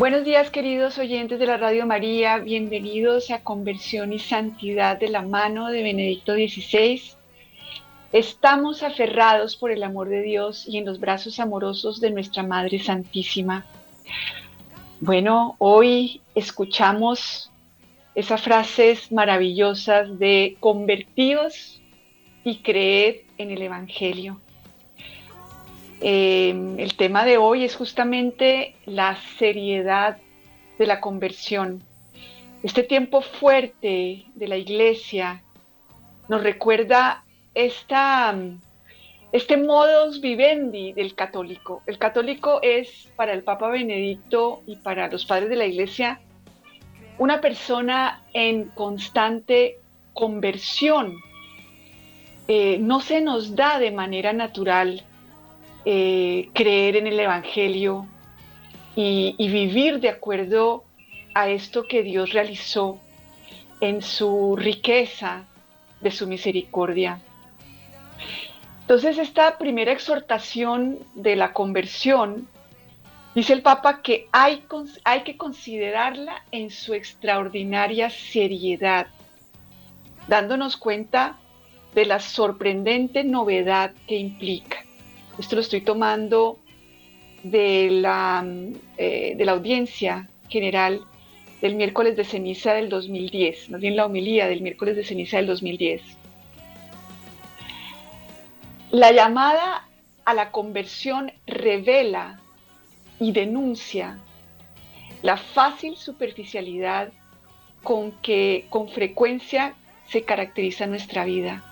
Buenos días queridos oyentes de la Radio María, bienvenidos a Conversión y Santidad de la mano de Benedicto XVI. Estamos aferrados por el amor de Dios y en los brazos amorosos de nuestra Madre Santísima. Bueno, hoy escuchamos esas frases maravillosas de convertíos y creed en el Evangelio. Eh, el tema de hoy es justamente la seriedad de la conversión. Este tiempo fuerte de la iglesia nos recuerda esta, este modus vivendi del católico. El católico es para el Papa Benedicto y para los padres de la iglesia una persona en constante conversión. Eh, no se nos da de manera natural eh, creer en el Evangelio y, y vivir de acuerdo a esto que Dios realizó en su riqueza de su misericordia. Entonces, esta primera exhortación de la conversión, dice el Papa que hay, hay que considerarla en su extraordinaria seriedad, dándonos cuenta de la sorprendente novedad que implica. Esto lo estoy tomando de la, eh, de la audiencia general del miércoles de ceniza del 2010, más bien la homilía del miércoles de ceniza del 2010. La llamada a la conversión revela y denuncia la fácil superficialidad con que con frecuencia se caracteriza nuestra vida.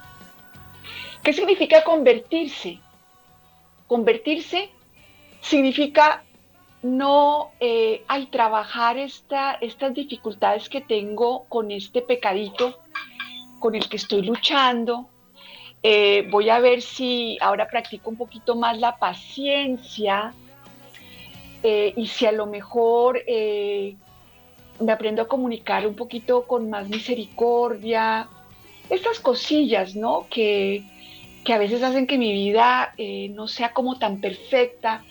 ¿Qué significa convertirse? Convertirse significa no eh, ay, trabajar esta, estas dificultades que tengo con este pecadito con el que estoy luchando. Eh, voy a ver si ahora practico un poquito más la paciencia eh, y si a lo mejor me aprendo a comunicar un poquito con más misericordia. Estas cosillas, ¿no? Que, que a veces hacen que mi vida eh, no sea como tan perfecta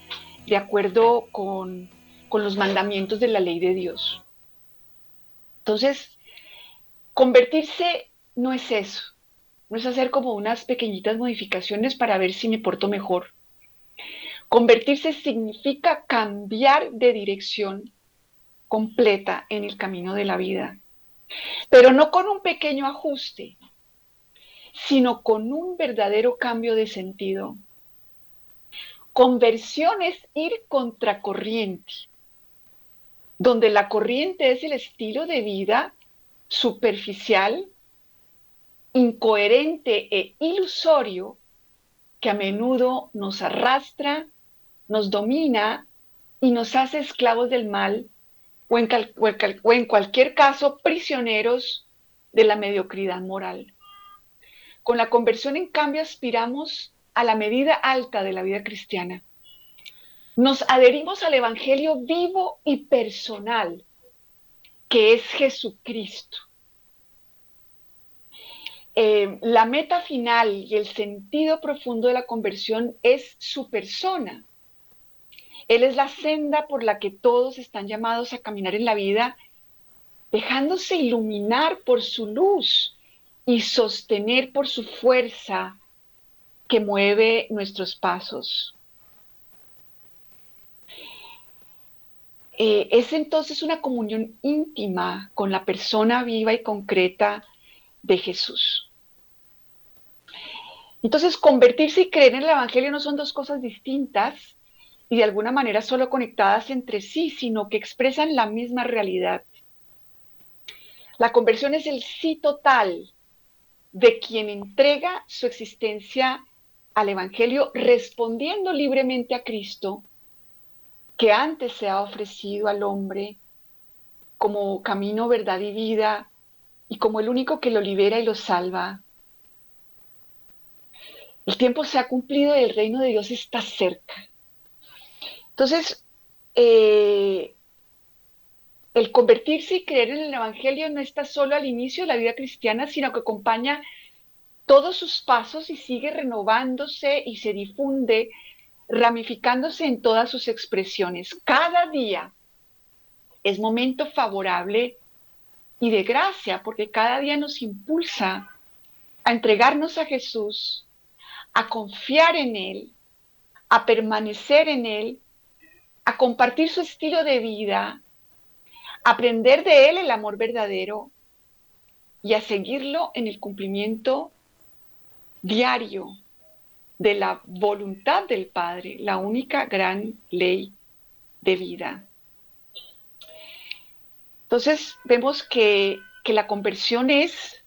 de acuerdo con, con los mandamientos de la ley de Dios. Entonces, convertirse no es eso, no es hacer como unas pequeñitas modificaciones para ver si me porto mejor. Convertirse significa cambiar de dirección completa en el camino de la vida, pero no con un pequeño ajuste, sino con un verdadero cambio de sentido. Conversión es ir contracorriente, donde la corriente es el estilo de vida superficial, incoherente e ilusorio que a menudo nos arrastra, nos domina y nos hace esclavos del mal o en, o en cualquier caso prisioneros de la mediocridad moral. Con la conversión, en cambio, aspiramos a la medida alta de la vida cristiana. Nos adherimos al Evangelio vivo y personal, que es Jesucristo. Eh, la meta final y el sentido profundo de la conversión es su persona. Él es la senda por la que todos están llamados a caminar en la vida, dejándose iluminar por su luz y sostener por su fuerza que mueve nuestros pasos. Eh, es entonces una comunión íntima con la persona viva y concreta de Jesús. Entonces, convertirse y creer en el Evangelio no son dos cosas distintas y de alguna manera solo conectadas entre sí, sino que expresan la misma realidad. La conversión es el sí total de quien entrega su existencia al Evangelio respondiendo libremente a Cristo que antes se ha ofrecido al hombre como camino, verdad y vida, y como el único que lo libera y lo salva. El tiempo se ha cumplido y el reino de Dios está cerca. Entonces, eh, el convertirse y creer en el Evangelio no está solo al inicio de la vida cristiana, sino que acompaña todos sus pasos y sigue renovándose y se difunde, ramificándose en todas sus expresiones. Cada día es momento favorable y de gracia, porque cada día nos impulsa a entregarnos a Jesús, a confiar en Él, a permanecer en Él, a compartir su estilo de vida, aprender de Él el amor verdadero y a seguirlo en el cumplimiento diario de la voluntad del Padre, la única gran ley de vida. Entonces vemos que, que la conversión es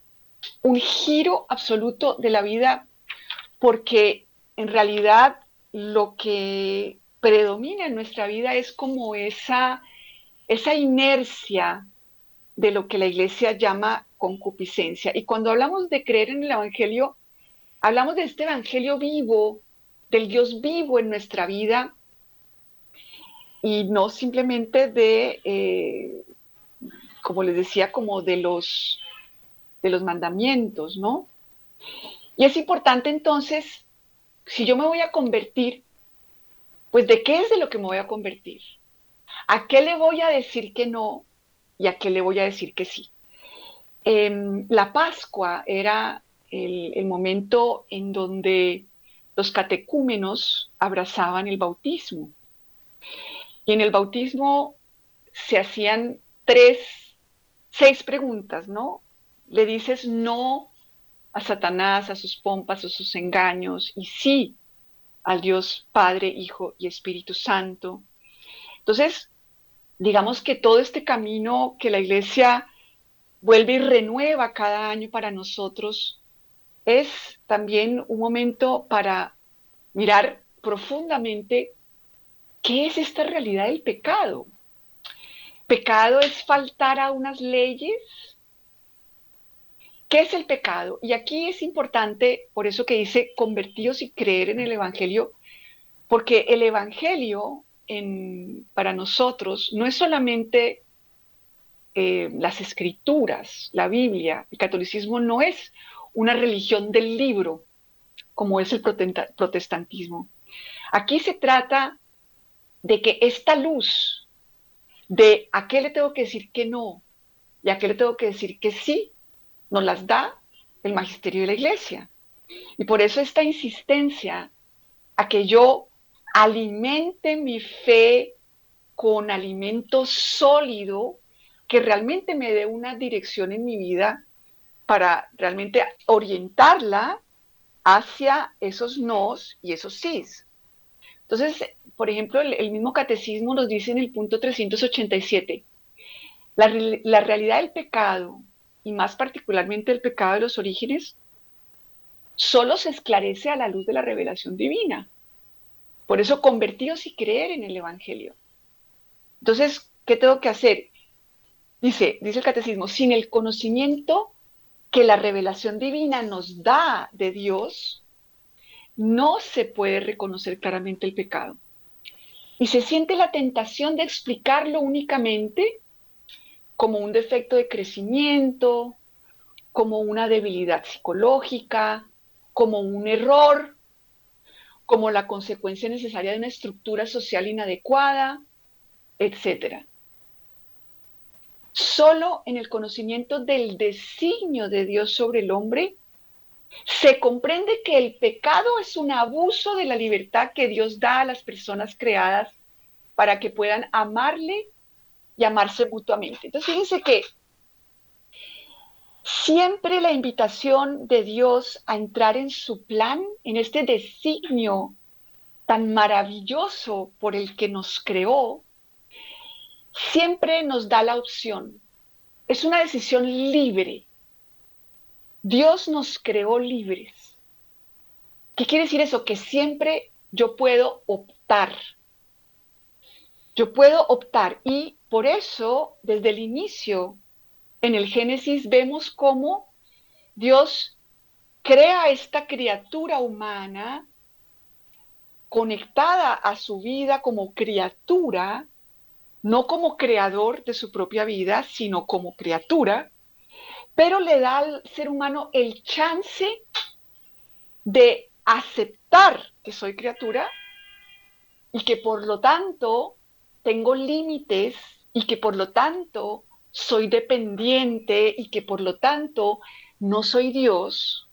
un giro absoluto de la vida porque en realidad lo que predomina en nuestra vida es como esa, esa inercia de lo que la iglesia llama concupiscencia. Y cuando hablamos de creer en el Evangelio, hablamos de este Evangelio vivo, del Dios vivo en nuestra vida, y no simplemente de, eh, como les decía, como de los, de los mandamientos, ¿no? Y es importante entonces, si yo me voy a convertir, pues de qué es de lo que me voy a convertir. ¿A qué le voy a decir que no y a qué le voy a decir que sí? Em, la Pascua era el, el momento en donde los catecúmenos abrazaban el bautismo. Y en el bautismo se hacían tres, seis preguntas, ¿no? Le dices no a Satanás, a sus pompas, a sus engaños, y sí al Dios Padre, Hijo y Espíritu Santo. Entonces, digamos que todo este camino que la iglesia vuelve y renueva cada año para nosotros es también un momento para mirar profundamente qué es esta realidad del pecado. Pecado es faltar a unas leyes ¿Qué es el pecado? Y aquí es importante, por eso que dice convertidos y creer en el Evangelio, porque el Evangelio para nosotros no es solamente eh, las escrituras, la Biblia, el catolicismo no es una religión del libro, como es el protestantismo. Aquí se trata de que esta luz de a qué le tengo que decir que no y a qué le tengo que decir que sí, nos las da el magisterio de la iglesia. Y por eso esta insistencia a que yo alimente mi fe con alimento sólido que realmente me dé una dirección en mi vida para realmente orientarla hacia esos nos y esos sís. Entonces, por ejemplo, el, mismo catecismo nos dice en el punto 387, la, la realidad del pecado y más particularmente el pecado de los orígenes, solo se esclarece a la luz de la revelación divina. Por eso convertidos y creer en el Evangelio. Entonces, ¿qué tengo que hacer? Dice, dice el catecismo, sin el conocimiento que la revelación divina nos da de Dios, no se puede reconocer claramente el pecado. Y se siente la tentación de explicarlo únicamente como un defecto de crecimiento, como una debilidad psicológica, como un error, como la consecuencia necesaria de una estructura social inadecuada, etc. Solo en el conocimiento del designio de Dios sobre el hombre se comprende que el pecado es un abuso de la libertad que Dios da a las personas creadas para que puedan amarle llamarse mutuamente. Entonces, fíjense que siempre la invitación de Dios a entrar en su plan, en este designio tan maravilloso por el que nos creó, siempre nos da la opción. Es una decisión libre. Dios nos creó libres. ¿Qué quiere decir eso? Que siempre yo puedo optar. Yo puedo optar y por eso, desde el inicio, en el Génesis vemos cómo Dios crea esta criatura humana conectada a su vida como criatura, no como creador de su propia vida, sino como criatura, pero le da al ser humano el chance de aceptar que soy criatura y que por lo tanto tengo límites y que por lo tanto soy dependiente y que por lo tanto no soy Dios,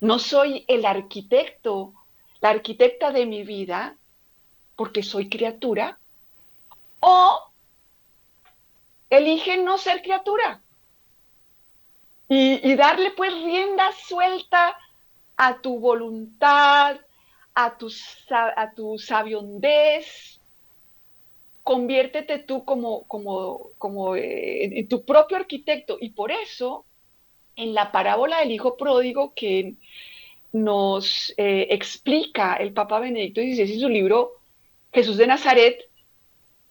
no soy el arquitecto, la arquitecta de mi vida, porque soy criatura, o elige no ser criatura y, darle pues rienda suelta a tu voluntad, a tu, a tu sabiondez, conviértete tú como, como, como eh, tu propio arquitecto. Y por eso, en la parábola del Hijo Pródigo que nos eh, explica el Papa Benedicto XVI en su libro Jesús de Nazaret,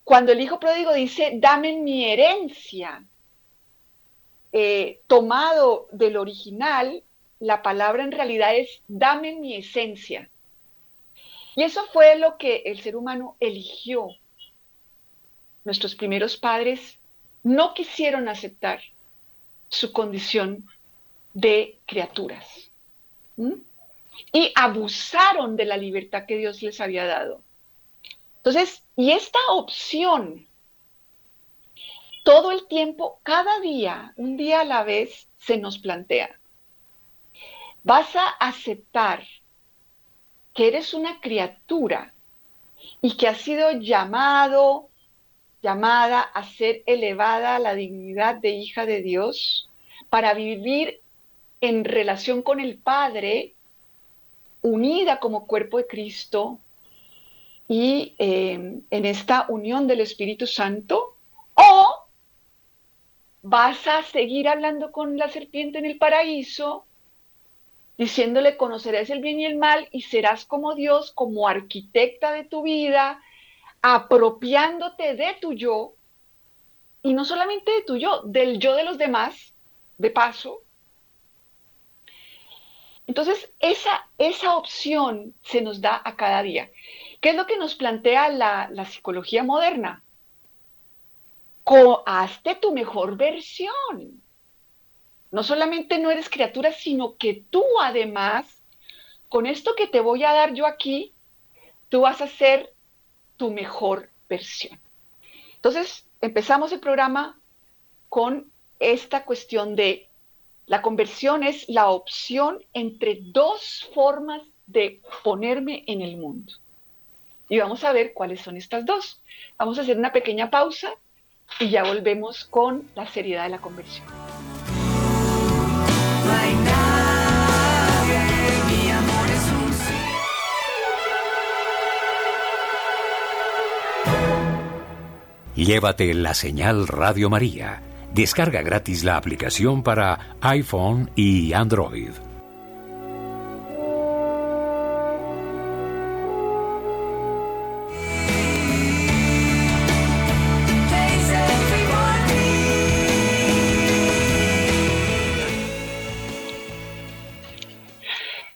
cuando el Hijo Pródigo dice, dame mi herencia, eh, tomado del original, la palabra en realidad es, dame mi esencia. Y eso fue lo que el ser humano eligió nuestros primeros padres no quisieron aceptar su condición de criaturas. Y abusaron de la libertad que Dios les había dado. Entonces, y esta opción, todo el tiempo, cada día, un día a la vez, se nos plantea. Vas a aceptar que eres una criatura y que has sido llamado, llamada a ser elevada a la dignidad de hija de Dios para vivir en relación con el Padre, unida como cuerpo de Cristo y em, en esta unión del Espíritu Santo, o vas a seguir hablando con la serpiente en el paraíso, diciéndole conocerás el bien y el mal y serás como Dios, como arquitecta de tu vida, apropiándote de tu yo, y no solamente de tu yo, del yo de los demás, de paso. Entonces, esa, esa opción se nos da a cada día. ¿Qué es lo que nos plantea la, la psicología moderna? Co hazte tu mejor versión. No solamente no eres criatura, sino que tú además, con esto que te voy a dar yo aquí, tú vas a ser tu mejor versión. Entonces, empezamos el programa con esta cuestión de la conversión es la opción entre dos formas de ponerme en el mundo. Y vamos a ver cuáles son estas dos. Vamos a hacer una pequeña pausa y ya volvemos con la seriedad de la conversión. Llévate la señal Radio María. Descarga gratis la aplicación para iPhone y Android.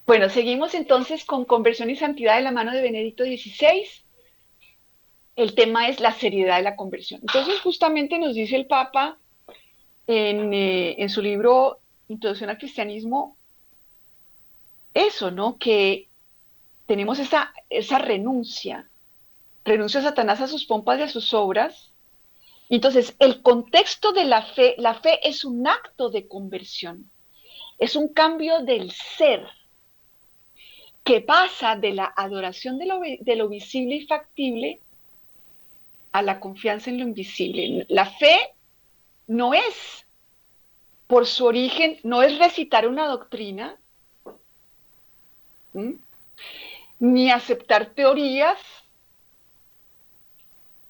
Bueno, seguimos entonces con conversión y santidad de la mano de Benedicto XVI el tema es la seriedad de la conversión. Entonces, justamente nos dice el Papa en, eh, su libro Introducción al Cristianismo, eso, ¿no? Que tenemos esa, esa renuncia, renuncia a Satanás a sus pompas y a sus obras. Entonces, el contexto de la fe, la fe es un acto de conversión, es un cambio del ser que pasa de la adoración de lo, de lo visible y factible a la confianza en lo invisible. La fe no es, por su origen, no es recitar una doctrina, ni aceptar teorías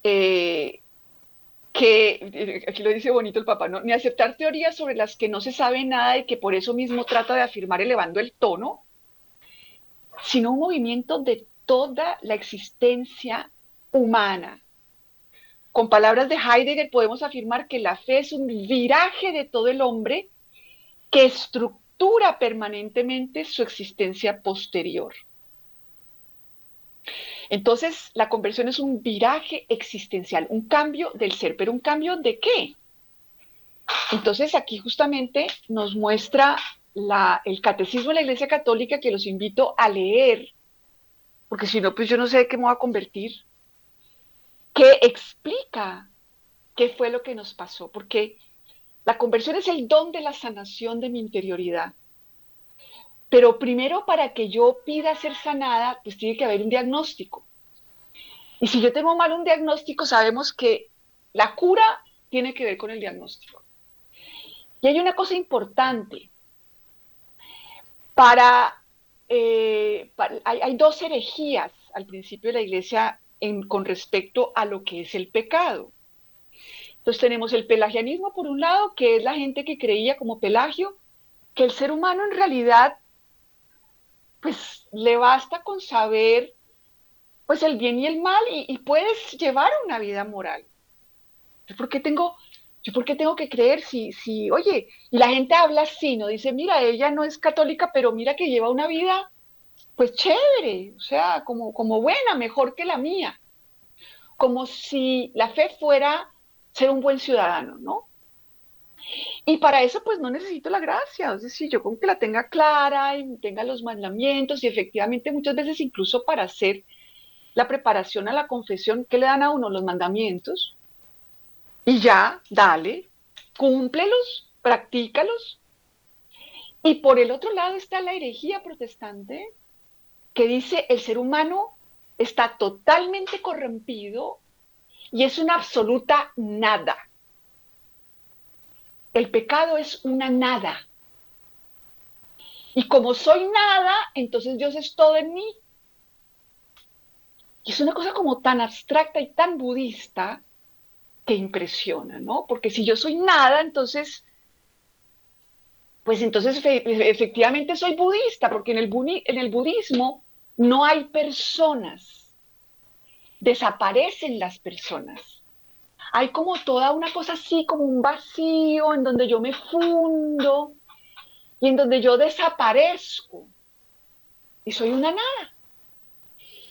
eh, que, aquí lo dice bonito el papá, ni aceptar teorías sobre las que no se sabe nada y que por eso mismo trata de afirmar elevando el tono, sino un movimiento de toda la existencia humana, con palabras de Heidegger podemos afirmar que la fe es un viraje de todo el hombre que estructura permanentemente su existencia posterior. Entonces, la conversión es un viraje existencial, un cambio del ser, pero un cambio de qué? Entonces, aquí justamente nos muestra el catecismo de la Iglesia Católica que los invito a leer, porque si no, pues yo no sé de qué me voy a convertir, que explica qué fue lo que nos pasó, porque la conversión es el don de la sanación de mi interioridad. Pero primero para que yo pida ser sanada, pues tiene que haber un diagnóstico. Y si yo tengo mal un diagnóstico, sabemos que la cura tiene que ver con el diagnóstico. Y hay una cosa importante. Para, eh, hay, dos herejías al principio de la iglesia con respecto a lo que es el pecado. Entonces tenemos el pelagianismo por un lado, que es la gente que creía como Pelagio que el ser humano en realidad pues le basta con saber pues el bien y el mal y, puedes llevar una vida moral. ¿Yo por qué tengo, yo por qué tengo que creer si, si, oye, y la gente habla así, ¿no? Dice, mira, ella no es católica, pero mira que lleva una vida pues chévere, o sea, como, como buena, mejor que la mía. Como si la fe fuera ser un buen ciudadano, ¿no? Y para eso pues no necesito la gracia, es decir, yo con que la tenga clara y tenga los mandamientos y efectivamente muchas veces incluso para hacer la preparación a la confesión, que le dan a uno los mandamientos? Y ya, dale, cúmplelos, practícalos. Y por el otro lado está la herejía protestante que dice el ser humano está totalmente corrompido y es una absoluta nada. El pecado es una nada. Y como soy nada, entonces Dios es todo en mí. Y es una cosa como tan abstracta y tan budista que impresiona, ¿no? Porque si yo soy nada, entonces, pues entonces efectivamente soy budista, porque en el, budismo no hay personas, desaparecen las personas hay como toda una cosa así, como un vacío en donde yo me fundo y en donde yo desaparezco y soy una nada.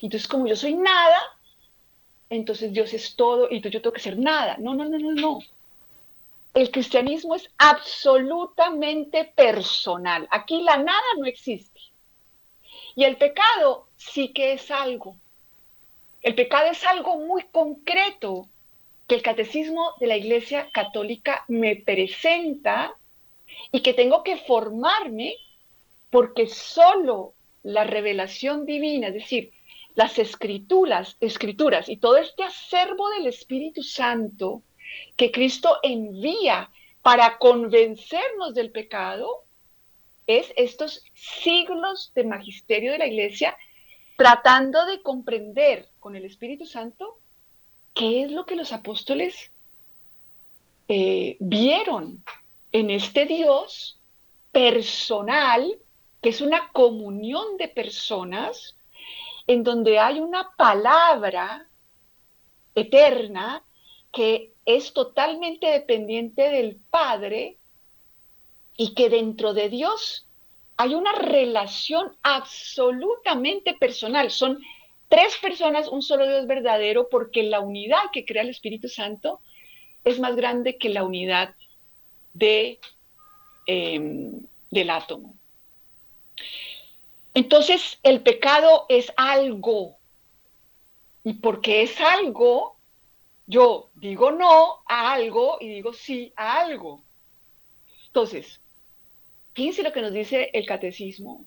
Entonces, como yo soy nada, entonces Dios es todo y entonces yo tengo que ser nada. No, no, no, no, no. El cristianismo es absolutamente personal. Aquí la nada no existe. Y el pecado sí que es algo. El pecado es algo muy concreto que el catecismo de la Iglesia Católica me presenta y que tengo que formarme porque solo la revelación divina, es decir, las escrituras, escrituras y todo este acervo del Espíritu Santo que Cristo envía para convencernos del pecado, es estos siglos de magisterio de la Iglesia tratando de comprender con el Espíritu Santo ¿qué es lo que los apóstoles eh, vieron en este Dios personal, que es una comunión de personas, en donde hay una palabra eterna que es totalmente dependiente del Padre y que dentro de Dios hay una relación absolutamente personal. Son tres personas, un solo Dios verdadero, porque la unidad que crea el Espíritu Santo es más grande que la unidad de, em, del átomo. Entonces, el pecado es algo. Y porque es algo, yo digo no a algo y digo sí a algo. Entonces, fíjense lo que nos dice el catecismo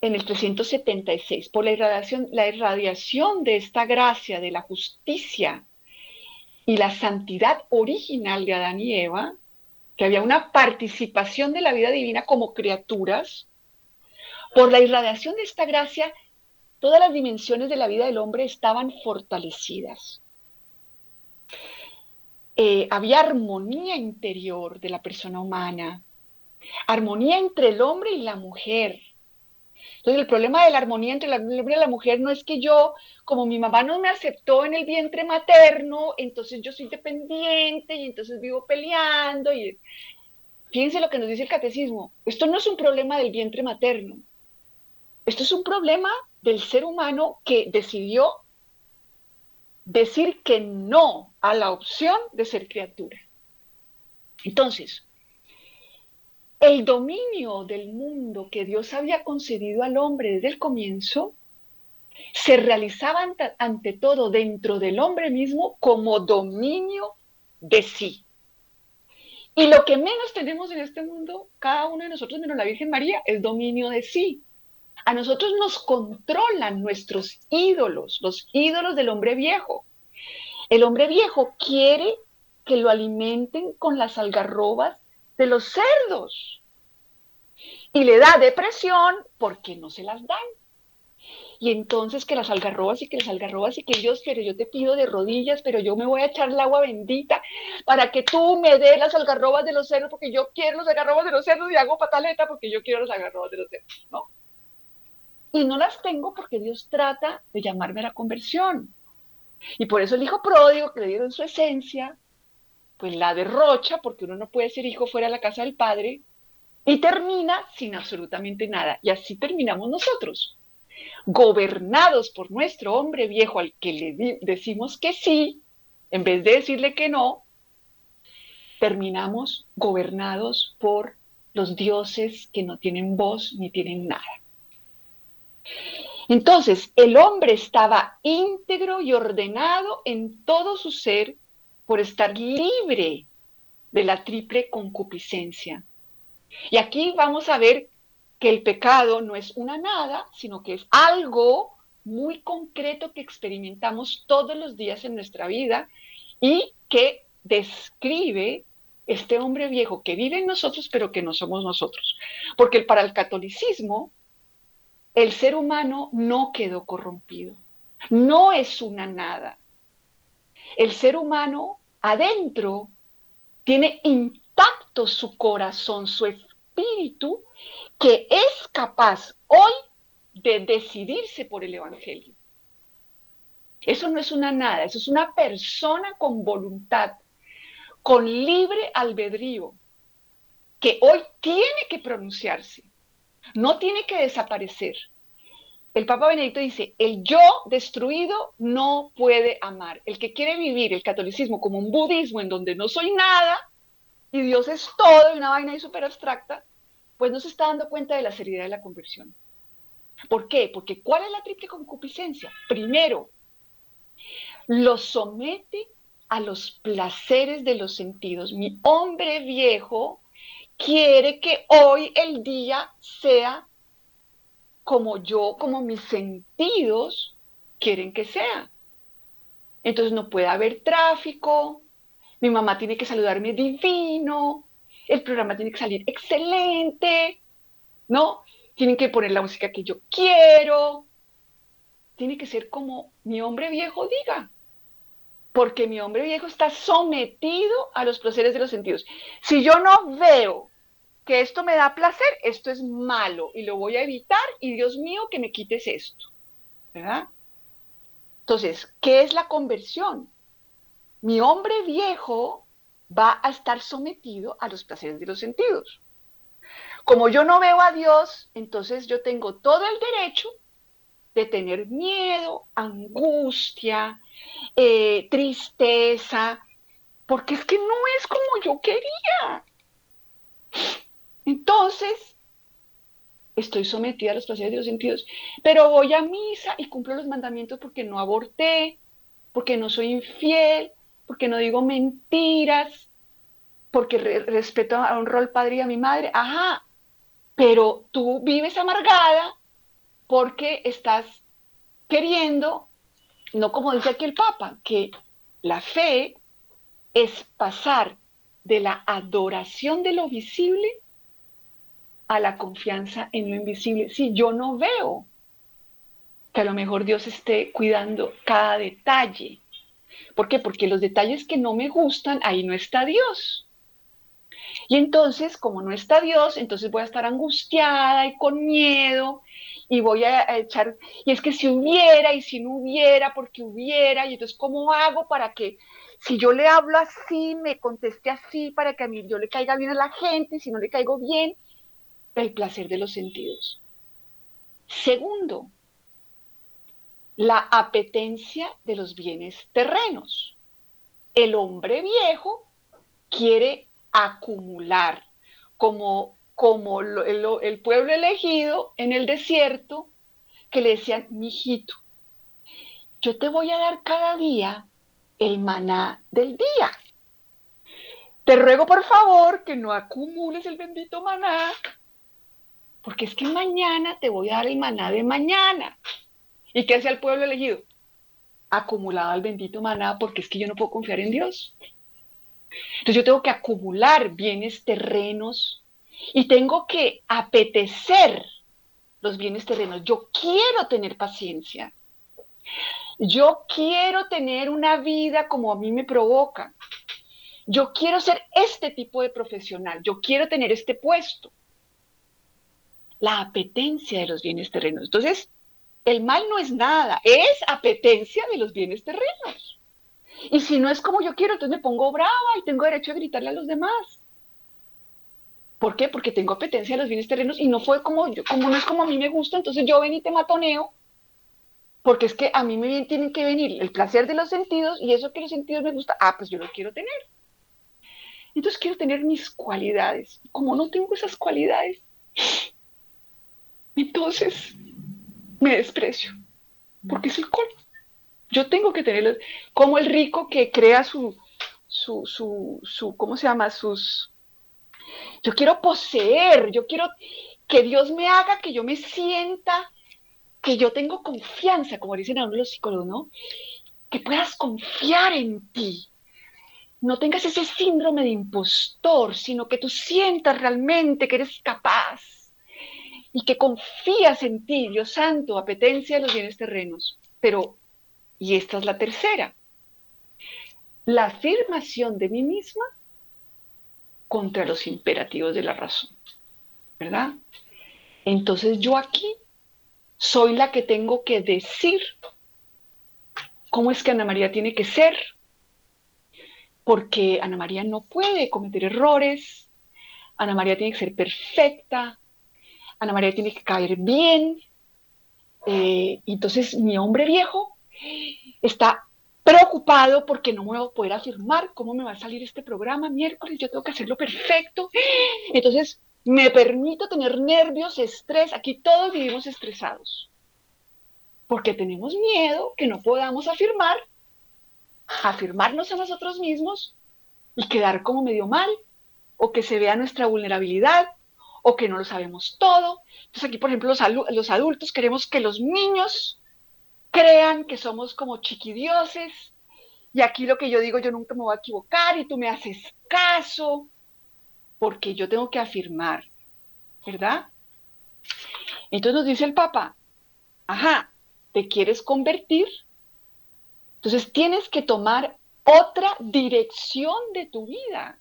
en el 376, por la irradiación, la irradiación de esta gracia de la justicia y la santidad original de Adán y Eva, que había una participación de la vida divina como criaturas, por la irradiación de esta gracia, todas las dimensiones de la vida del hombre estaban fortalecidas. Eh, había armonía interior de la persona humana, armonía entre el hombre y la mujer, Entonces el problema de la armonía entre el hombre y la mujer no es que yo, como mi mamá no me aceptó en el vientre materno, entonces yo soy dependiente y entonces vivo peleando. Y... Fíjense lo que nos dice el catecismo. Esto no es un problema del vientre materno. Esto es un problema del ser humano que decidió decir que no a la opción de ser criatura. Entonces, el dominio del mundo que Dios había concedido al hombre desde el comienzo se realizaba ante, todo dentro del hombre mismo como dominio de sí. Y lo que menos tenemos en este mundo, cada uno de nosotros menos la Virgen María, es dominio de sí. A nosotros nos controlan nuestros ídolos, los ídolos del hombre viejo. El hombre viejo quiere que lo alimenten con las algarrobas de los cerdos. Y le da depresión porque no se las dan. Y entonces que las algarrobas y que las algarrobas y que Dios quiere, yo te pido de rodillas, pero yo me voy a echar el agua bendita para que tú me des las algarrobas de los cerdos, porque yo quiero los algarrobas de los cerdos y hago pataleta porque yo quiero los algarrobas de los cerdos, ¿no? Y no las tengo porque Dios trata de llamarme a la conversión. Y por eso el hijo pródigo que le dieron su esencia, pues la derrocha, porque uno no puede ser hijo fuera de la casa del padre, y termina sin absolutamente nada. Y así terminamos nosotros, gobernados por nuestro hombre viejo al que le decimos que sí, en vez de decirle que no, terminamos gobernados por los dioses que no tienen voz ni tienen nada. Entonces, el hombre estaba íntegro y ordenado en todo su ser por estar libre de la triple concupiscencia. Y aquí vamos a ver que el pecado no es una nada, sino que es algo muy concreto que experimentamos todos los días en nuestra vida y que describe este hombre viejo que vive en nosotros, pero que no somos nosotros. Porque para el catolicismo, el ser humano no quedó corrompido, no es una nada. El ser humano adentro tiene intacto su corazón, su espíritu, que es capaz hoy de decidirse por el Evangelio. Eso no es una nada, eso es una persona con voluntad, con libre albedrío, que hoy tiene que pronunciarse, no tiene que desaparecer, el Papa Benedicto dice, el yo destruido no puede amar. El que quiere vivir el catolicismo como un budismo en donde no soy nada y Dios es todo y una vaina ahí súper abstracta, pues no se está dando cuenta de la seriedad de la conversión. ¿Por qué? Porque ¿cuál es la triple concupiscencia? Primero, lo somete a los placeres de los sentidos. Mi hombre viejo quiere que hoy el día sea como yo, como mis sentidos quieren que sea. Entonces no puede haber tráfico, mi mamá tiene que saludarme divino, el programa tiene que salir excelente, ¿no? Tienen que poner la música que yo quiero, tiene que ser como mi hombre viejo diga, porque mi hombre viejo está sometido a los placeres de los sentidos. Si yo no veo que esto me da placer, esto es malo y lo voy a evitar y Dios mío que me quites esto. ¿Verdad? Entonces, ¿qué es la conversión? Mi hombre viejo va a estar sometido a los placeres de los sentidos. Como yo no veo a Dios, entonces yo tengo todo el derecho de tener miedo, angustia, eh, tristeza, porque es que no es como yo quería. Entonces, estoy sometida a los placeres de los sentidos, pero voy a misa y cumplo los mandamientos porque no aborté, porque no soy infiel, porque no digo mentiras, porque respeto a un rol padre y a mi madre. Ajá, pero tú vives amargada porque estás queriendo, no como dice aquí el Papa, que la fe es pasar de la adoración de lo visible a la confianza en lo invisible. Si yo no veo que a lo mejor Dios esté cuidando cada detalle. ¿Por qué? Porque los detalles que no me gustan, ahí no está Dios. Y entonces, como no está Dios, entonces voy a estar angustiada y con miedo y voy a, echar, y es que si hubiera y si no hubiera, porque hubiera, y entonces ¿cómo hago para que si yo le hablo así, me conteste así, para que a mí yo le caiga bien a la gente, si no le caigo bien, el placer de los sentidos. Segundo, la apetencia de los bienes terrenos. El hombre viejo quiere acumular, como, como lo- el, el pueblo elegido en el desierto, que le decían, mijito, yo te voy a dar cada día el maná del día. Te ruego por favor que no acumules el bendito maná, porque es que mañana te voy a dar el maná de mañana. ¿Y qué hacía el pueblo elegido? Acumulaba el bendito maná porque es que yo no puedo confiar en Dios. Entonces yo tengo que acumular bienes terrenos y tengo que apetecer los bienes terrenos. Yo quiero tener paciencia. Yo quiero tener una vida como a mí me provoca. Yo quiero ser este tipo de profesional. Yo quiero tener este puesto. La apetencia de los bienes terrenos. Entonces, el mal no es nada, es apetencia de los bienes terrenos. Y si no es como yo quiero, entonces me pongo brava y tengo derecho a gritarle a los demás. ¿Por qué? Porque tengo apetencia de los bienes terrenos y no fue como yo, como no es como a mí me gusta, entonces yo ven y te matoneo. Porque es que a mí me tienen que venir el placer de los sentidos y eso que los sentidos me gusta, ah, pues yo lo quiero tener. Entonces quiero tener mis cualidades. Como no tengo esas cualidades, entonces me desprecio. Porque soy colmo. Yo tengo que tenerlos. Como el rico que crea su, su, su, ¿cómo se llama? Sus. Yo quiero poseer, yo quiero que Dios me haga que yo me sienta, que yo tengo confianza, como dicen a uno los psicólogos, ¿no? Que puedas confiar en ti. No tengas ese síndrome de impostor, sino que tú sientas realmente que eres capaz y que confías en ti, Dios santo, apetencia de los bienes terrenos. Pero, y esta es la tercera, la afirmación de mí misma contra los imperativos de la razón, ¿verdad? Entonces yo aquí soy la que tengo que decir cómo es que Ana María tiene que ser, porque Ana María no puede cometer errores, Ana María tiene que ser perfecta, Ana María tiene que caer bien. Eh, entonces mi hombre viejo está preocupado porque no me voy a poder afirmar cómo me va a salir este programa miércoles, yo tengo que hacerlo perfecto. Entonces me permito tener nervios, estrés, aquí todos vivimos estresados, porque tenemos miedo que no podamos afirmar, afirmarnos a nosotros mismos y quedar como medio mal, o que se vea nuestra vulnerabilidad, o que no lo sabemos todo. Entonces aquí, por ejemplo, los, adultos queremos que los niños crean que somos como chiquidioses, y aquí lo que yo digo, yo nunca me voy a equivocar y tú me haces caso, porque yo tengo que afirmar, ¿verdad? Entonces nos dice el Papa, ajá, ¿te quieres convertir? Entonces tienes que tomar otra dirección de tu vida,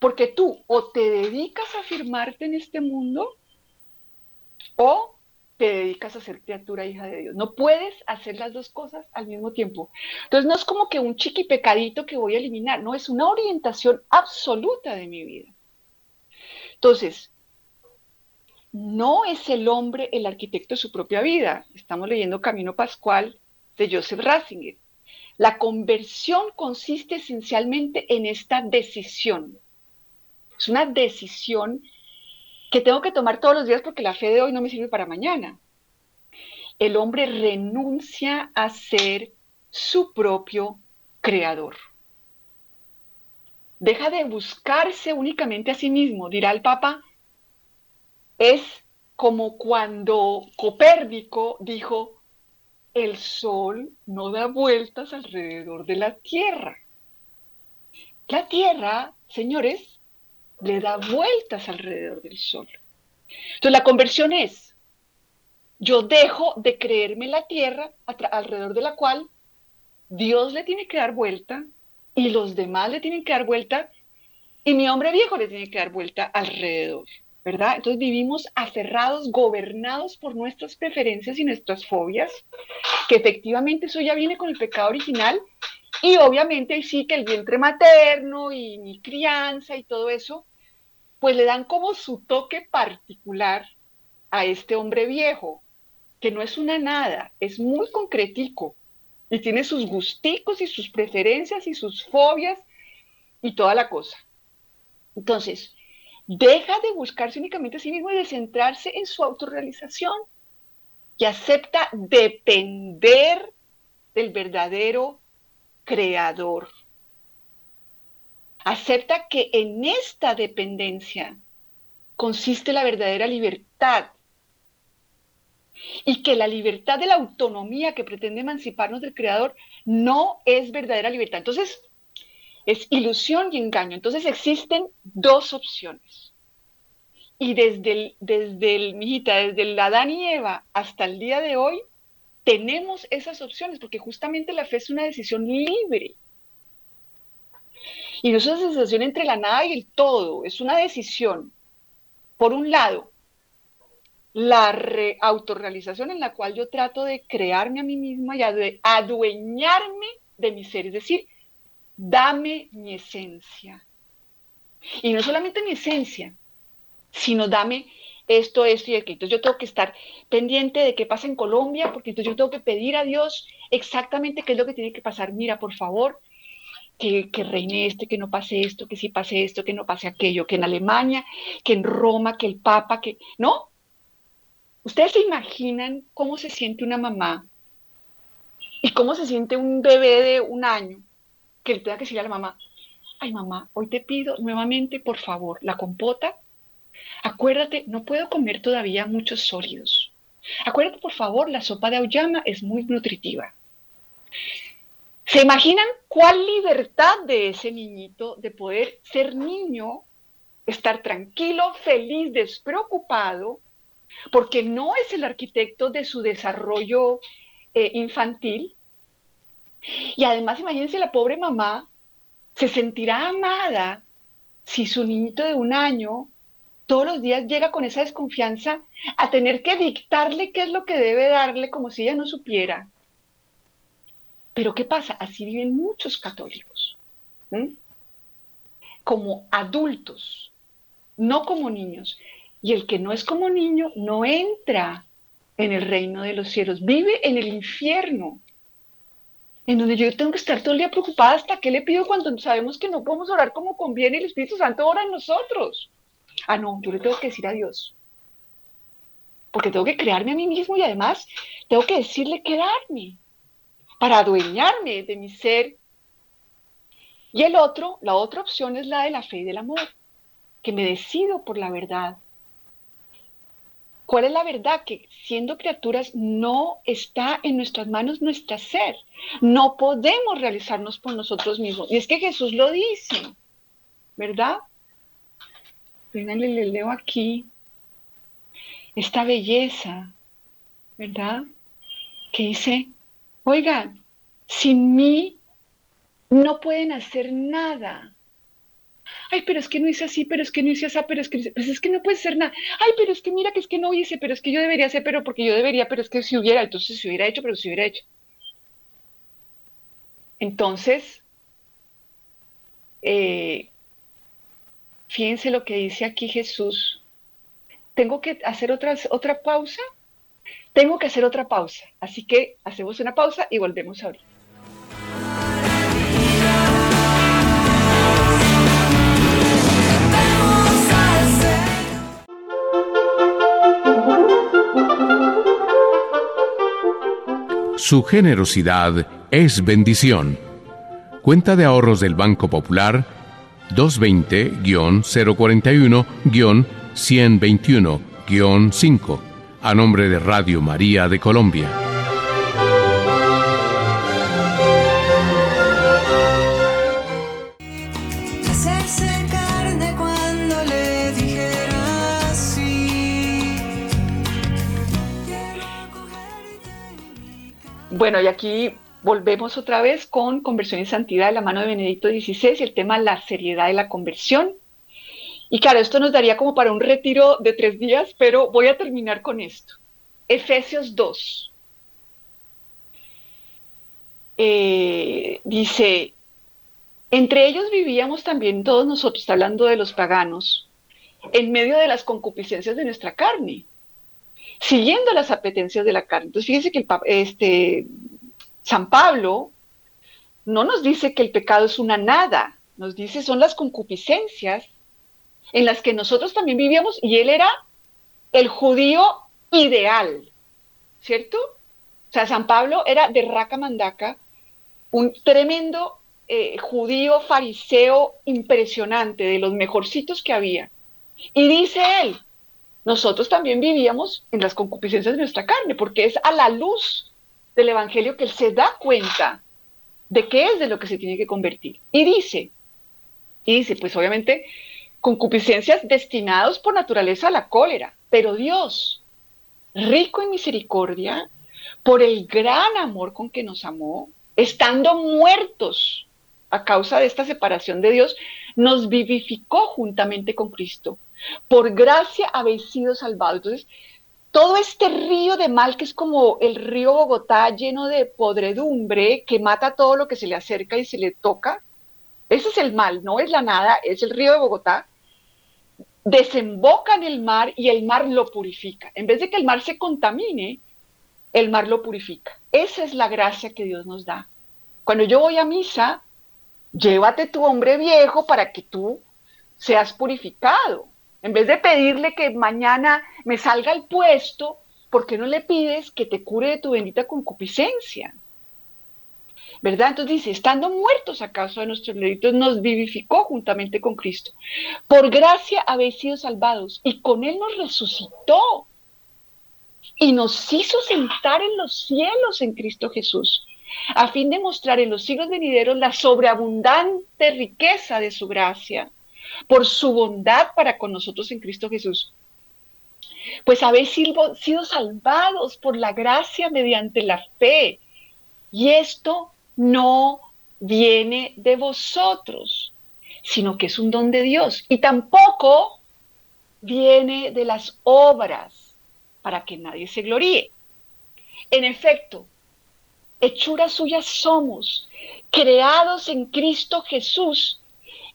porque tú o te dedicas a afirmarte en este mundo o te dedicas a ser criatura hija de Dios. No puedes hacer las dos cosas al mismo tiempo. Entonces no es como que un chiqui pecadito que voy a eliminar, no, es una orientación absoluta de mi vida. Entonces, no es el hombre el arquitecto de su propia vida. Estamos leyendo Camino Pascual de Joseph Ratzinger. La conversión consiste esencialmente en esta decisión. Es una decisión que tengo que tomar todos los días porque la fe de hoy no me sirve para mañana. El hombre renuncia a ser su propio creador. Deja de buscarse únicamente a sí mismo, dirá el Papa. Es como cuando Copérnico dijo, el Sol no da vueltas alrededor de la Tierra. La Tierra, señores, le da vueltas alrededor del sol. Entonces la conversión es, yo dejo de creerme la tierra alrededor de la cual Dios le tiene que dar vuelta y los demás le tienen que dar vuelta y mi hombre viejo le tiene que dar vuelta alrededor. ¿verdad? Entonces vivimos aferrados, gobernados por nuestras preferencias y nuestras fobias, que efectivamente eso ya viene con el pecado original, y obviamente sí que el vientre materno y mi crianza y todo eso, pues le dan como su toque particular a este hombre viejo, que no es una nada, es muy concretico y tiene sus gusticos y sus preferencias y sus fobias y toda la cosa. Entonces, deja de buscarse únicamente a sí mismo y de centrarse en su autorrealización y acepta depender del verdadero creador. Acepta que en esta dependencia consiste la verdadera libertad y que la libertad de la autonomía que pretende emanciparnos del creador no es verdadera libertad. Entonces, es ilusión y engaño. Entonces existen dos opciones. Y desde el, desde el, desde el Adán y Eva hasta el día de hoy, tenemos esas opciones, porque justamente la fe es una decisión libre. Y no es una sensación entre la nada y el todo, es una decisión. Por un lado, la autorrealización en la cual yo trato de crearme a mí misma y adueñarme de mi ser, es decir, dame mi esencia. Y no solamente mi esencia, sino dame esto, esto y aquello. Entonces yo tengo que estar pendiente de qué pasa en Colombia, porque entonces yo tengo que pedir a Dios exactamente qué es lo que tiene que pasar. Mira, por favor, que, reine este, que no pase esto, que sí pase esto, que no pase aquello, que en Alemania, que en Roma, que el Papa, que... ¿No? ¿Ustedes se imaginan cómo se siente una mamá y cómo se siente un bebé de un año que le tenga que decir a la mamá, ay mamá, hoy te pido nuevamente, por favor, la compota. Acuérdate, no puedo comer todavía muchos sólidos. Acuérdate, por favor, la sopa de auyama es muy nutritiva. ¿Se imaginan cuál libertad de ese niñito de poder ser niño, estar tranquilo, feliz, despreocupado, porque no es el arquitecto de su desarrollo eh, infantil, y además, imagínense, la pobre mamá se sentirá amada si su niñito de un año todos los días llega con esa desconfianza a tener que dictarle qué es lo que debe darle como si ella no supiera. Pero ¿qué pasa? Así viven muchos católicos, como adultos, no como niños. Y el que no es como niño no entra en el reino de los cielos, vive en el infierno en donde yo tengo que estar todo el día preocupada hasta qué le pido cuando sabemos que no podemos orar como conviene y el Espíritu Santo ora en nosotros. Ah, no, yo le tengo que decir a Dios. Porque tengo que crearme a mí mismo y además tengo que decirle qué darme para adueñarme de mi ser. Y el otro, la otra opción es la de la fe y del amor, que me decido por la verdad, ¿Cuál es la verdad? Que siendo criaturas no está en nuestras manos nuestra ser. No podemos realizarnos por nosotros mismos. Y es que Jesús lo dice, ¿verdad? Le leo aquí esta belleza, ¿verdad? Que dice, oigan, sin mí no pueden hacer nada ay, pero es que no hice así, pero es que no hice así, pero es que, pues es que no puede ser nada, ay, pero es que mira que es que no hice, pero es que yo debería hacer, pero porque yo debería, pero es que si hubiera, entonces si hubiera hecho, pero si hubiera hecho. Entonces, eh, fíjense lo que dice aquí Jesús. ¿Tengo que hacer otra, pausa? Tengo que hacer otra pausa. Así que hacemos una pausa y volvemos ahorita. Su generosidad es bendición. Cuenta de ahorros del Banco Popular 220-041-121-5 a nombre de Radio María de Colombia. Bueno, y aquí volvemos otra vez con Conversión y Santidad de la mano de Benedicto XVI y el tema la seriedad de la conversión. Y claro, esto nos daría como para un retiro de tres días, pero voy a terminar con esto. Efesios 2. Eh, dice, entre ellos vivíamos también todos nosotros, hablando de los paganos, en medio de las concupiscencias de nuestra carne, siguiendo las apetencias de la carne. Entonces, fíjense que el, este, San Pablo no nos dice que el pecado es una nada, nos dice son las concupiscencias en las que nosotros también vivíamos y él era el judío ideal, ¿cierto? O sea, San Pablo era de raca mandaca, un tremendo eh, judío fariseo impresionante, de los mejorcitos que había. Y dice él, nosotros también vivíamos en las concupiscencias de nuestra carne, porque es a la luz del Evangelio que él se da cuenta de qué es de lo que se tiene que convertir. Y dice, y dice, pues obviamente, concupiscencias destinados por naturaleza a la cólera, pero Dios, rico en misericordia, por el gran amor con que nos amó, estando muertos a causa de esta separación de Dios, nos vivificó juntamente con Cristo. Por gracia habéis sido salvados. Entonces, todo este río de mal que es como el río Bogotá lleno de podredumbre que mata todo lo que se le acerca y se le toca, ese es el mal, no es la nada, es el río de Bogotá, desemboca en el mar y el mar lo purifica. En vez de que el mar se contamine, el mar lo purifica. Esa es la gracia que Dios nos da. Cuando yo voy a misa, llévate tu hombre viejo para que tú seas purificado. En vez de pedirle que mañana me salga el puesto, ¿por qué no le pides que te cure de tu bendita concupiscencia? ¿Verdad? Entonces dice, estando muertos a de nuestros delitos, nos vivificó juntamente con Cristo. Por gracia habéis sido salvados y con Él nos resucitó y nos hizo sentar en los cielos en Cristo Jesús, a fin de mostrar en los siglos venideros la sobreabundante riqueza de su gracia por su bondad para con nosotros en Cristo Jesús. Pues habéis sido salvados por la gracia mediante la fe. Y esto no viene de vosotros, sino que es un don de Dios. Y tampoco viene de las obras para que nadie se gloríe. En efecto, hechuras suyas somos, creados en Cristo Jesús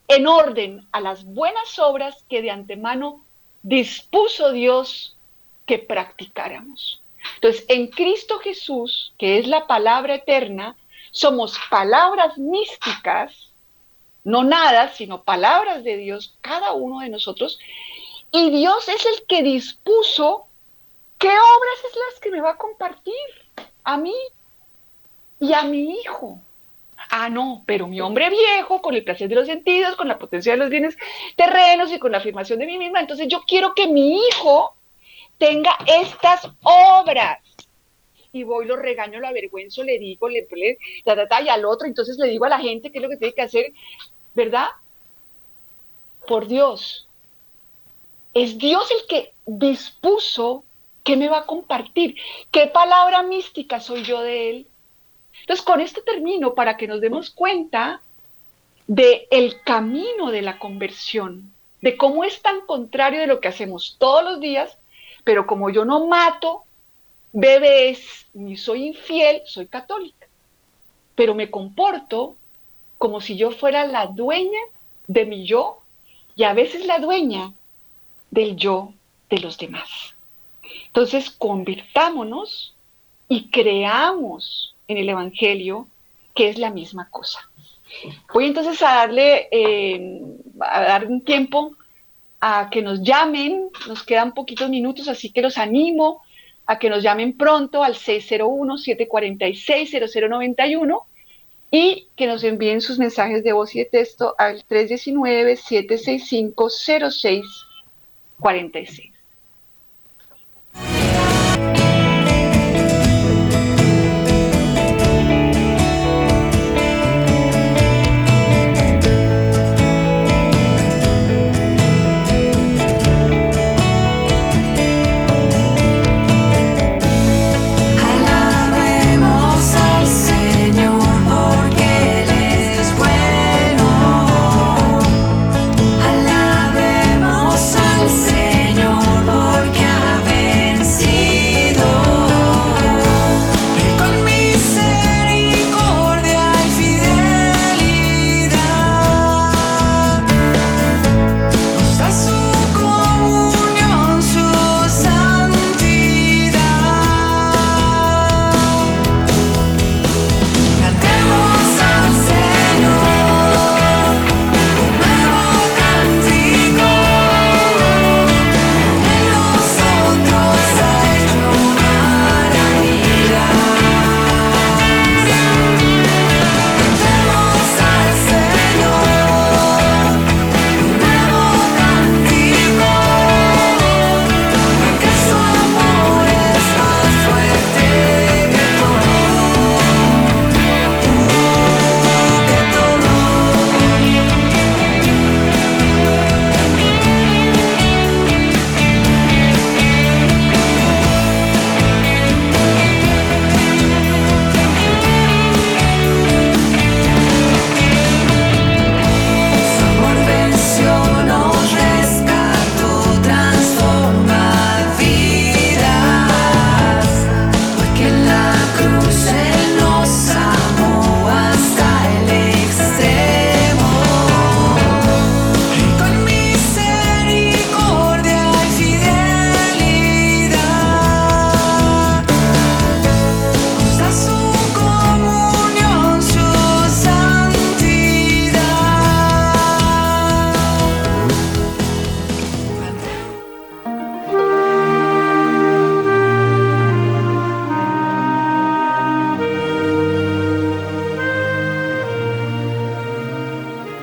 en orden a las buenas obras que de antemano dispuso Dios que practicáramos. Entonces, en Cristo Jesús, que es la palabra eterna, somos palabras místicas, no nada, sino palabras de Dios, cada uno de nosotros, y Dios es el que dispuso qué obras es las que me va a compartir a mí y a mi hijo. Ah, no, pero mi hombre viejo, con el placer de los sentidos, con la potencia de los bienes terrenos y con la afirmación de mí misma, entonces yo quiero que mi hijo tenga estas obras. Y voy, lo regaño, lo avergüenzo, le digo, le, le y al otro, entonces le digo a la gente qué es lo que tiene que hacer, ¿verdad? Por Dios. Es Dios el que dispuso qué me va a compartir, qué palabra mística soy yo de Él, entonces, con esto termino para que nos demos cuenta de el camino de la conversión, de cómo es tan contrario de lo que hacemos todos los días, pero como yo no mato bebés ni soy infiel, soy católica, pero me comporto como si yo fuera la dueña de mi yo y a veces la dueña del yo de los demás. Entonces, convirtámonos y creamos en el Evangelio, que es la misma cosa. Voy entonces a darle, eh, a dar un tiempo a que nos llamen, nos quedan poquitos minutos, así que los animo a que nos llamen pronto al 601-746-0091 y que nos envíen sus mensajes de voz y de texto al 319-765-0646.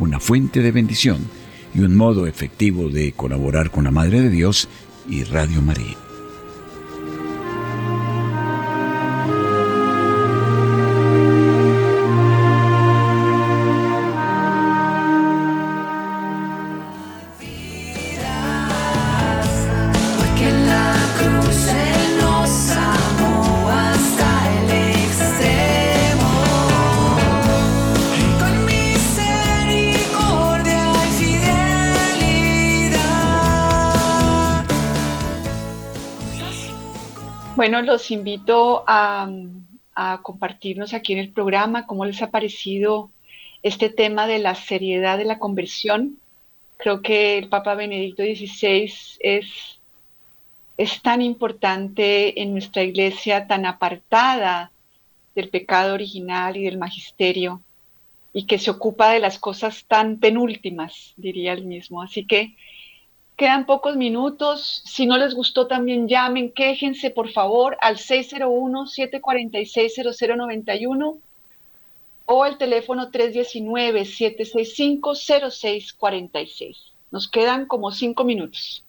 una fuente de bendición y un modo efectivo de colaborar con la Madre de Dios y Radio María. Los invito a, a compartirnos aquí en el programa cómo les ha parecido este tema de la seriedad de la conversión. Creo que el Papa Benedicto XVI es, es tan importante en nuestra iglesia, tan apartada del pecado original y del magisterio, y que se ocupa de las cosas tan penúltimas, diría él mismo. Así que Quedan pocos minutos. Si no les gustó, también llamen, quéjense por favor al 601-746-0091 o el teléfono 319-765-0646. Nos quedan como cinco minutos.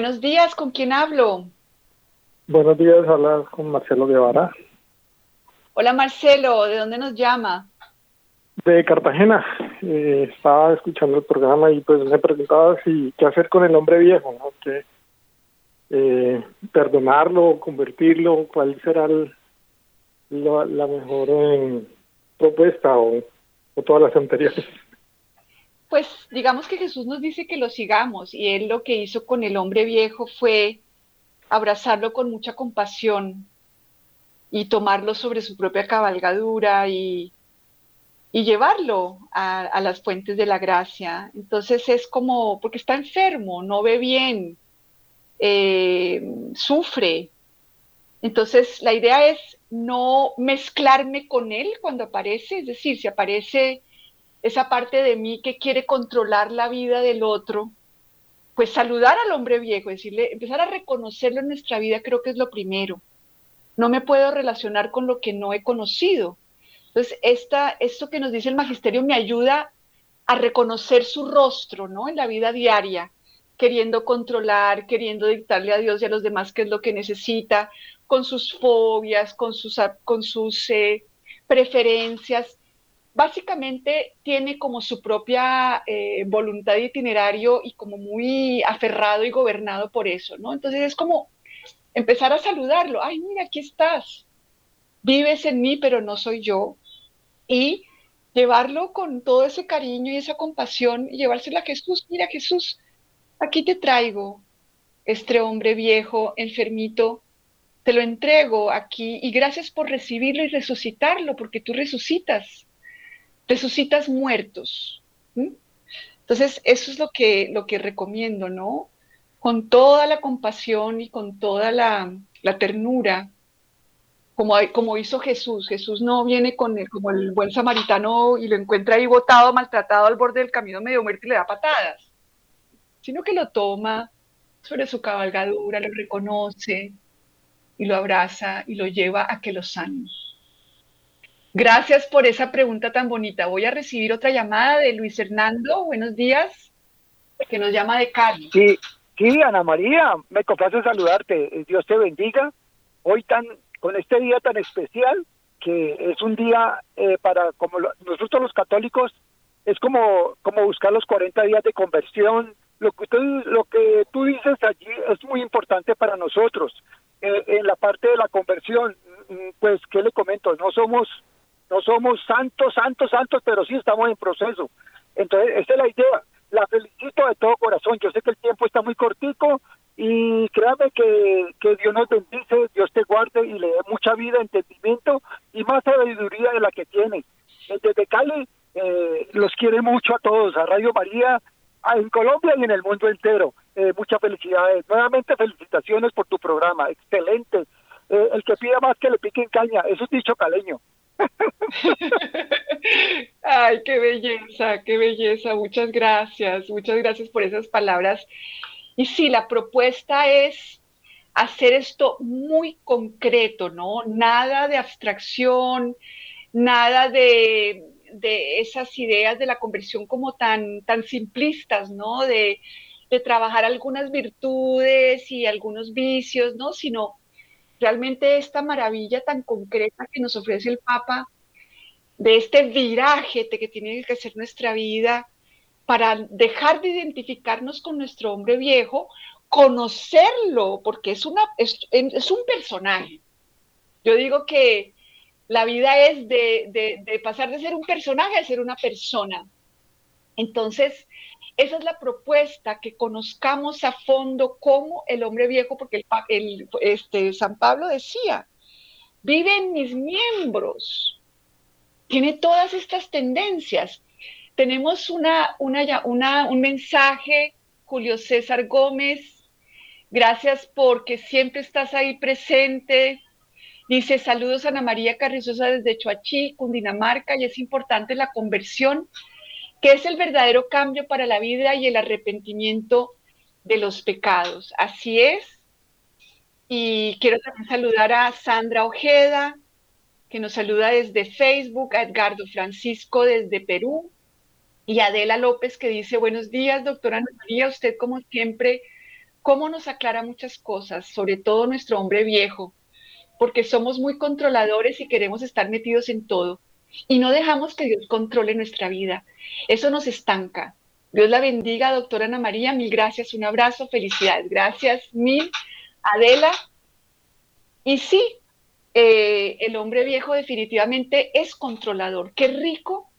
Buenos días, ¿con quién hablo? Buenos días, hablas con Marcelo Guevara Hola Marcelo, ¿de dónde nos llama? de Cartagena. Eh, estaba escuchando el programa y pues me preguntaba si qué hacer con el hombre viejo, ¿no? Que, eh, perdonarlo, convertirlo, cuál será el- la, la mejor eh, propuesta o, o todas las anteriores. Pues digamos que Jesús nos dice que lo sigamos y él lo que hizo con el hombre viejo fue abrazarlo con mucha compasión y tomarlo sobre su propia cabalgadura y, llevarlo a, a las fuentes de la gracia. Entonces es como, porque está enfermo, no ve bien, eh, sufre. Entonces la idea es no mezclarme con él cuando aparece, es decir, si aparece esa parte de mí que quiere controlar la vida del otro, pues saludar al hombre viejo, decirle, empezar a reconocerlo en nuestra vida creo que es lo primero. No me puedo relacionar con lo que no he conocido. Entonces, esta, esto que nos dice el magisterio me ayuda a reconocer su rostro, ¿no? En la vida diaria, queriendo controlar, queriendo dictarle a Dios y a los demás qué es lo que necesita, con sus fobias, con sus, con sus eh, preferencias. Básicamente tiene como su propia eh, voluntad de itinerario y como muy aferrado y gobernado por eso, ¿no? Entonces es como empezar a saludarlo. Ay, mira, aquí estás. Vives en mí, pero no soy yo. Y llevarlo con todo ese cariño y esa compasión y llevárselo a Jesús. Mira, Jesús, aquí te traigo este hombre viejo, enfermito, te lo entrego aquí y gracias por recibirlo y resucitarlo, porque tú resucitas, resucitas muertos. Entonces, eso es lo que, lo que recomiendo, ¿no? Con toda la compasión y con toda la, la ternura, como, como hizo Jesús. Jesús no viene con el, como el buen samaritano y lo encuentra ahí botado, maltratado al borde del camino medio muerto y le da patadas, sino que lo toma, sobre su cabalgadura, lo reconoce y lo abraza y lo lleva a que lo sane. Gracias por esa pregunta tan bonita. Voy a recibir otra llamada de Luis Hernando. Buenos días, que nos llama de Cali. Sí, sí, Ana María, me complace saludarte. Dios te bendiga. Hoy tan con este día tan especial que es un día eh, para como nosotros los católicos es como como buscar los 40 días de conversión. Lo que tú, lo que tú dices allí es muy importante para nosotros. Eh, en la parte de la conversión, mm, pues qué le comento, no somos no somos santos, santos, santos, pero sí estamos en proceso. Entonces, esa es la idea. La felicito de todo corazón. Yo sé que el tiempo está muy cortico y créame que, que Dios nos bendice, Dios te guarde y le dé mucha vida, entendimiento y más sabiduría de la que tiene. Desde Cali eh, los quiere mucho a todos, a Radio María, en Colombia y en el mundo entero. Eh, muchas felicidades. Nuevamente felicitaciones por tu programa, excelente. Eh, el que pida más que le piquen caña, eso es dicho caleño. Ay, qué belleza, qué belleza. Muchas gracias, muchas gracias por esas palabras. Y sí, la propuesta es hacer esto muy concreto, ¿no? Nada de abstracción, nada de, esas ideas de la conversión como tan, tan simplistas, ¿no? De, de trabajar algunas virtudes y algunos vicios, ¿no? Sino realmente esta maravilla tan concreta que nos ofrece el Papa, de este viraje que tiene que ser nuestra vida para dejar de identificarnos con nuestro hombre viejo, conocerlo, porque es, una, es, un personaje. Yo digo que la vida es de, de pasar de ser un personaje a ser una persona. Entonces, esa es la propuesta, que conozcamos a fondo cómo el hombre viejo, porque el, este, San Pablo decía, vive en mis miembros, tiene todas estas tendencias. Tenemos una, una, un mensaje, Julio César Gómez, gracias porque siempre estás ahí presente. Dice, saludos Ana María Carrizosa desde Choachí, Cundinamarca, y es importante la conversión que es el verdadero cambio para la vida y el arrepentimiento de los pecados. Así es. Y quiero también saludar a Sandra Ojeda, que nos saluda desde Facebook, a Edgardo Francisco desde Perú, y a Adela López, que dice, buenos días, doctora María, usted como siempre, cómo nos aclara muchas cosas, sobre todo nuestro hombre viejo, porque somos muy controladores y queremos estar metidos en todo y no dejamos que Dios controle nuestra vida. Eso nos estanca. Dios la bendiga, doctora Ana María. Mil gracias, un abrazo, felicidades. Gracias, mil. Adela. Y sí, eh, el hombre viejo definitivamente es controlador. Qué rico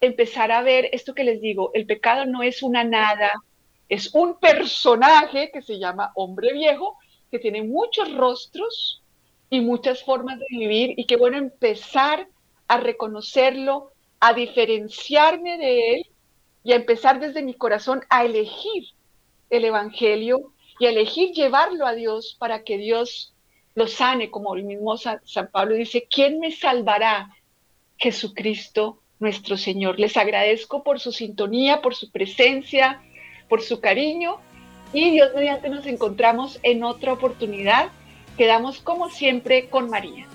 empezar a ver esto que les digo. El pecado no es una nada, es un personaje que se llama hombre viejo, que tiene muchos rostros y muchas formas de vivir y qué bueno empezar a reconocerlo, a diferenciarme de él y a empezar desde mi corazón a elegir el Evangelio y a elegir llevarlo a Dios para que Dios lo sane, como el mismo San, Pablo dice, ¿quién me salvará? Jesucristo nuestro Señor. Les agradezco por su sintonía, por su presencia, por su cariño y Dios mediante nos encontramos en otra oportunidad. Quedamos como siempre con María.